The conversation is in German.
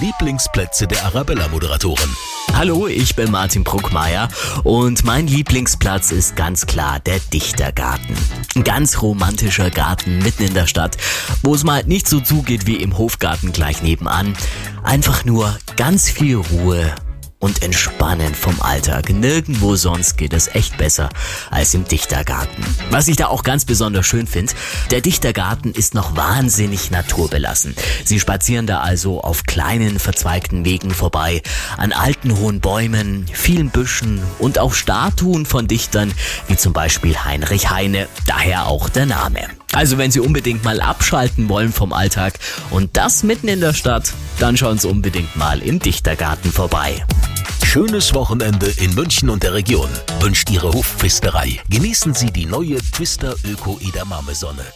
Lieblingsplätze der Arabella-Moderatoren. Hallo, ich bin Martin Bruckmeier und mein Lieblingsplatz ist ganz klar der Dichtergarten. Ein ganz romantischer Garten mitten in der Stadt, wo es mal nicht so zugeht wie im Hofgarten gleich nebenan. Einfach nur ganz viel Ruhe und entspannen vom Alltag. Nirgendwo sonst geht es echt besser als im Dichtergarten. Was ich da auch ganz besonders schön finde, der Dichtergarten ist noch wahnsinnig naturbelassen. Sie spazieren da also auf kleinen, verzweigten Wegen vorbei, an alten hohen Bäumen, vielen Büschen und auch Statuen von Dichtern, wie zum Beispiel Heinrich Heine, daher auch der Name. Also wenn Sie unbedingt mal abschalten wollen vom Alltag und das mitten in der Stadt, dann schauen Sie unbedingt mal im Dichtergarten vorbei. Schönes Wochenende in München und der Region wünscht Ihre Hofpfisterei. Genießen Sie die neue Twister Öko Edamame Sonne.